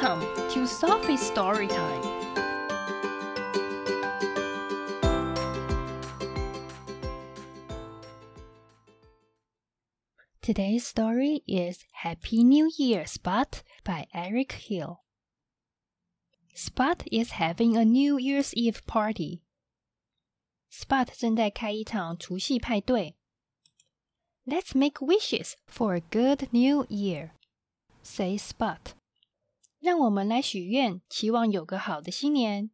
Welcome to Sophie's Story Time. Today's story is Happy New Year Spot by Eric Hill. Spot is having a New Year's Eve party. Spot 正在开一场除夕派对。Let's make wishes for a good new year, says Spot. 让我们来许愿，期望有个好的新年。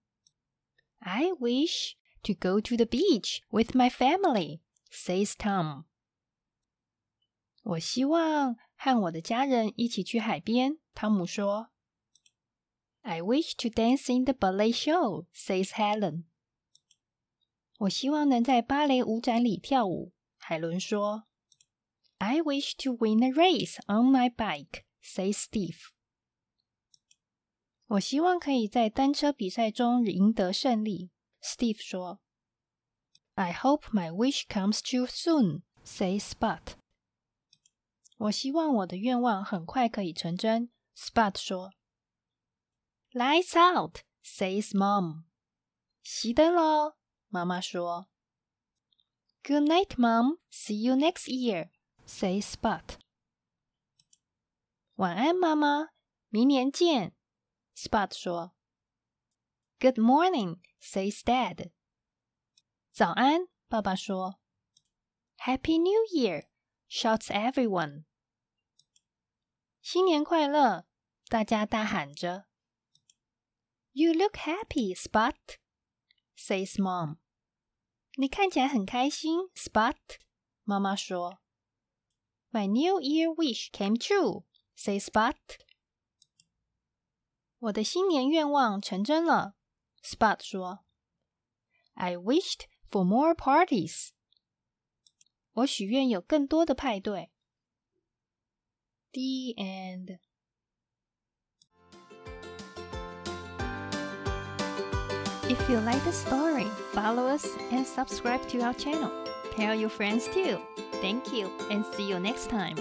I wish to go to the beach with my family, says Tom. 我希望和我的家人一起去海边。汤姆说。I wish to dance in the ballet show, says Helen. 我希望能在芭蕾舞展里跳舞。海伦说。I wish to win a race on my bike, says Steve. 我希望可以在单车比赛中赢得胜利。Steve 说。I hope my wish comes true soon, says Spot. 我希望我的愿望很快可以成真。Spot 说。Lights out, says Mom. 熄灯喽，妈妈说。Good night, Mom. See you next year, says Spot. 晚安，妈妈，明年见。Spot 说。Good morning, says Dad. 早安，爸爸说。Happy New Year, shouts everyone. 新年快乐！大家大喊着。You look happy, Spot, says Mom. 你看起来很开心，Spot。妈妈说。My New Year wish came true, says Spot. 我的新年愿望成真了，Spot 说。I wished for more parties. 我许愿有更多的派对。The end. If you like the story, follow us and subscribe to our channel. Tell your friends too. Thank you and see you next time.